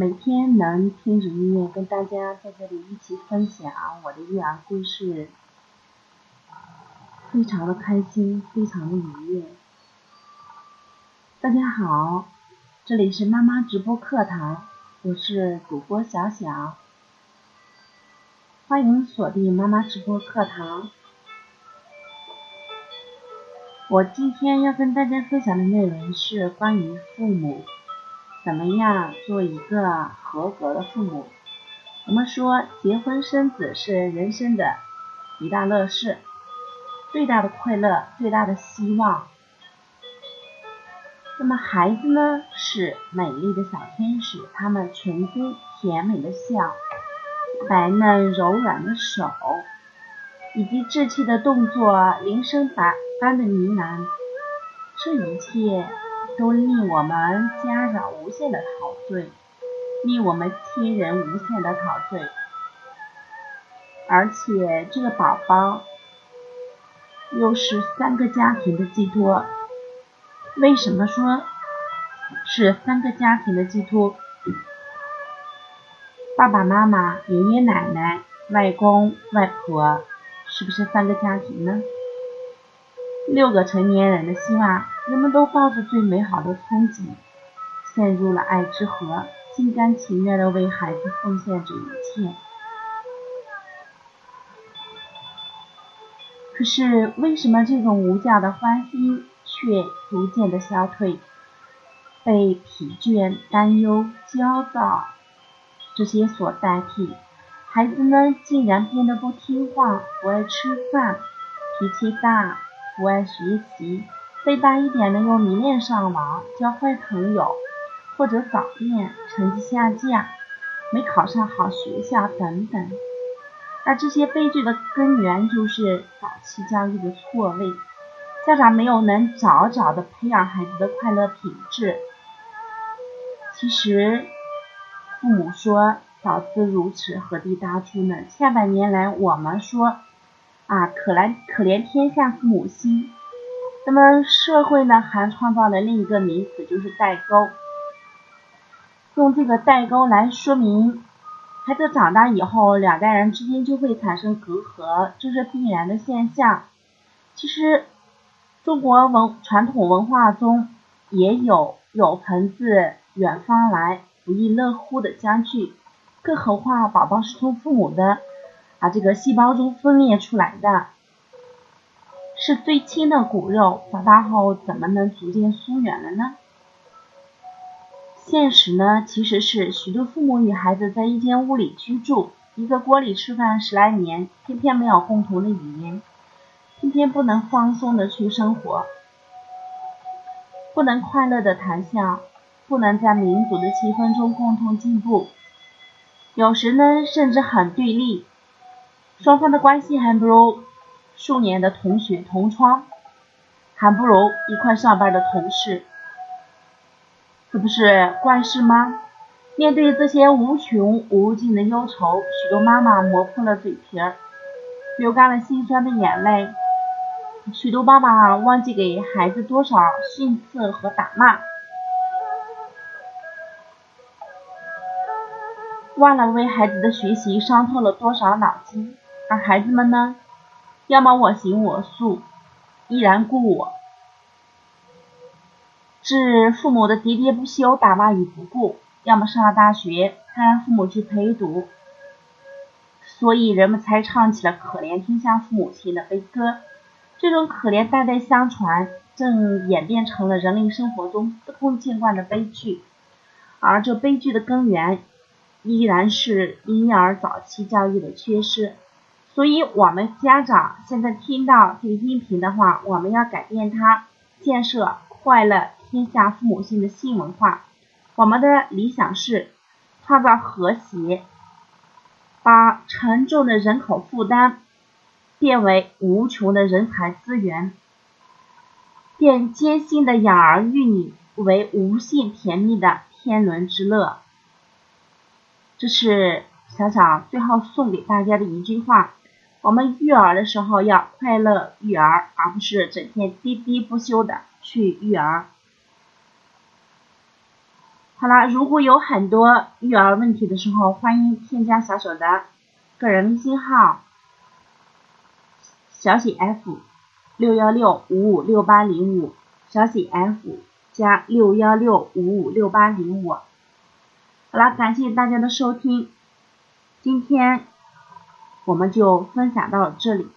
每天能听着音乐跟大家在这里一起分享我的育儿故事，非常的开心，非常的愉悦。大家好，这里是妈妈直播课堂，我是主播小小，欢迎锁定妈妈直播课堂。我今天要跟大家分享的内容是关于父母。怎么样做一个合格的父母？我们说结婚生子是人生的一大乐事，最大的快乐，最大的希望。那么孩子呢，是美丽的小天使，他们纯真甜美的笑，白嫩柔软的手，以及稚气的动作，铃声般般的呢喃，这一切。都令我们家长无限的陶醉，令我们亲人无限的陶醉，而且这个宝宝又是三个家庭的寄托。为什么说是三个家庭的寄托？爸爸妈妈、爷爷奶奶、外公外婆，是不是三个家庭呢？六个成年人的希望。人们都抱着最美好的憧憬，陷入了爱之河，心甘情愿地为孩子奉献着一切。可是，为什么这种无价的欢欣却逐渐的消退，被疲倦、担忧、焦躁这些所代替？孩子们，竟然变得不听话，不爱吃饭，脾气大，不爱学习。再大一点的又迷恋上网，交坏朋友，或者早恋，成绩下降，没考上好学校等等。而这些悲剧的根源就是早期教育的错位，家长没有能早早的培养孩子的快乐品质。其实，父母说早知如此，何必当初呢？下半年来，我们说啊，可怜可怜天下父母心。那么社会呢，还创造了另一个名词，就是代沟。用这个代沟来说明，孩子长大以后，两代人之间就会产生隔阂，这是必然的现象。其实，中国文传统文化中也有“有朋自远方来，不亦乐乎”的相聚，更何况宝宝是从父母的啊这个细胞中分裂出来的。是最亲的骨肉，长大后怎么能逐渐疏远了呢？现实呢，其实是许多父母与孩子在一间屋里居住，一个锅里吃饭十来年，偏偏没有共同的语言，偏偏不能放松的去生活，不能快乐的谈笑，不能在民主的气氛中共同进步，有时呢，甚至很对立，双方的关系还不如。数年的同学同窗，还不如一块上班的同事，这不是怪事吗？面对这些无穷无尽的忧愁，许多妈妈磨破了嘴皮儿，流干了心酸的眼泪；许多爸爸忘记给孩子多少训斥和打骂，忘了为孩子的学习伤透了多少脑筋，而孩子们呢？要么我行我素，依然故我，置父母的喋喋不休、打骂于不顾；要么上了大学，他让父母去陪读。所以人们才唱起了可怜天下父母心的悲歌。这种可怜代代相传，正演变成了人类生活中司空见惯的悲剧。而这悲剧的根源，依然是婴幼儿早期教育的缺失。所以，我们家长现在听到这个音频的话，我们要改变它，建设快乐天下父母心的新文化。我们的理想是创造和谐，把沉重的人口负担变为无穷的人才资源，变艰辛的养儿育女为无限甜蜜的天伦之乐。这是小小最后送给大家的一句话。我们育儿的时候要快乐育儿，而不是整天喋喋不休的去育儿。好了，如果有很多育儿问题的时候，欢迎添加小手的个人微信号，小写 f 六幺六五五六八零五，小写 f 加六幺六五五六八零五。好了，感谢大家的收听，今天我们就分享到这里。